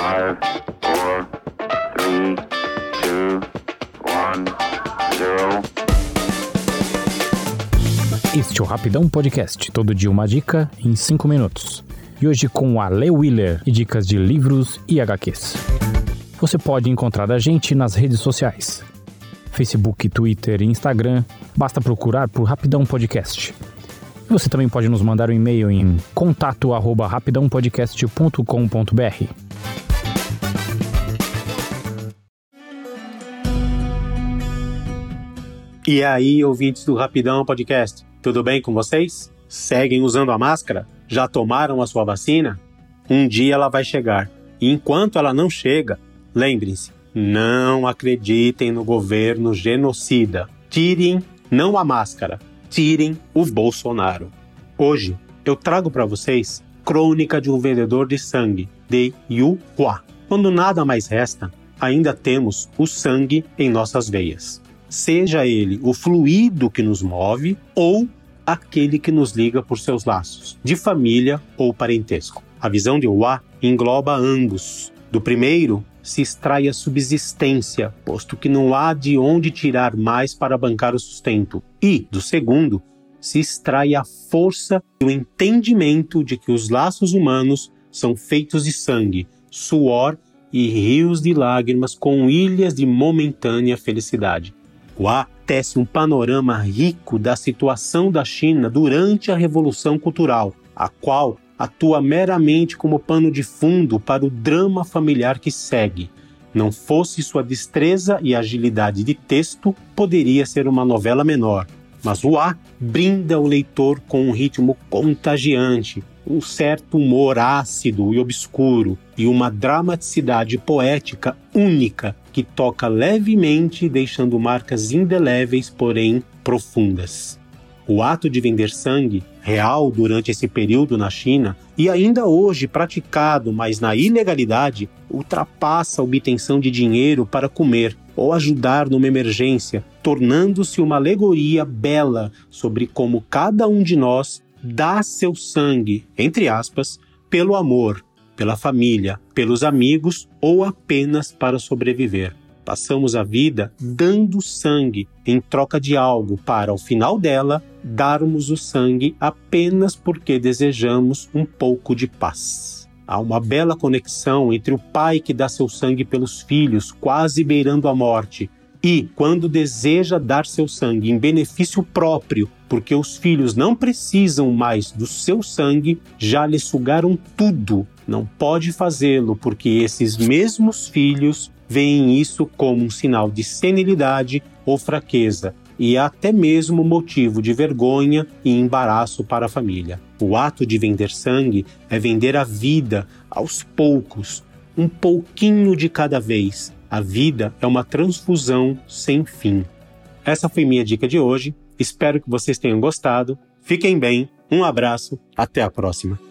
Five, four, three, two, one, zero. Este é o Rapidão Podcast, todo dia uma dica em 5 minutos. E hoje com a Le Wheeler e dicas de livros e HQs. Você pode encontrar a gente nas redes sociais. Facebook, Twitter e Instagram, basta procurar por Rapidão Podcast. Você também pode nos mandar um e-mail em contato@rapidãopodcast.com.br. E aí, ouvintes do Rapidão Podcast, tudo bem com vocês? Seguem usando a máscara? Já tomaram a sua vacina? Um dia ela vai chegar. E enquanto ela não chega, lembrem-se, não acreditem no governo genocida. Tirem não a máscara, tirem o Bolsonaro. Hoje eu trago para vocês Crônica de um Vendedor de Sangue, de Yu Hua. Quando nada mais resta, ainda temos o sangue em nossas veias. Seja ele o fluido que nos move ou aquele que nos liga por seus laços, de família ou parentesco. A visão de Hua engloba ambos. Do primeiro, se extrai a subsistência, posto que não há de onde tirar mais para bancar o sustento. E, do segundo, se extrai a força e o entendimento de que os laços humanos são feitos de sangue, suor e rios de lágrimas com ilhas de momentânea felicidade. Hua tece um panorama rico da situação da China durante a Revolução Cultural, a qual atua meramente como pano de fundo para o drama familiar que segue. Não fosse sua destreza e agilidade de texto, poderia ser uma novela menor. Mas o A brinda o leitor com um ritmo contagiante, um certo humor ácido e obscuro e uma dramaticidade poética única que toca levemente, deixando marcas indeléveis, porém profundas. O ato de vender sangue, real durante esse período na China e ainda hoje praticado, mas na ilegalidade, ultrapassa a obtenção de dinheiro para comer ou ajudar numa emergência, tornando-se uma alegoria bela sobre como cada um de nós dá seu sangue, entre aspas, pelo amor, pela família, pelos amigos ou apenas para sobreviver. Passamos a vida dando sangue em troca de algo para, ao final dela, darmos o sangue apenas porque desejamos um pouco de paz. Há uma bela conexão entre o pai que dá seu sangue pelos filhos, quase beirando a morte, e, quando deseja dar seu sangue em benefício próprio, porque os filhos não precisam mais do seu sangue, já lhe sugaram tudo. Não pode fazê-lo porque esses mesmos filhos veem isso como um sinal de senilidade ou fraqueza e até mesmo motivo de vergonha e embaraço para a família. O ato de vender sangue é vender a vida aos poucos, um pouquinho de cada vez. A vida é uma transfusão sem fim. Essa foi minha dica de hoje. Espero que vocês tenham gostado. Fiquem bem, um abraço, até a próxima.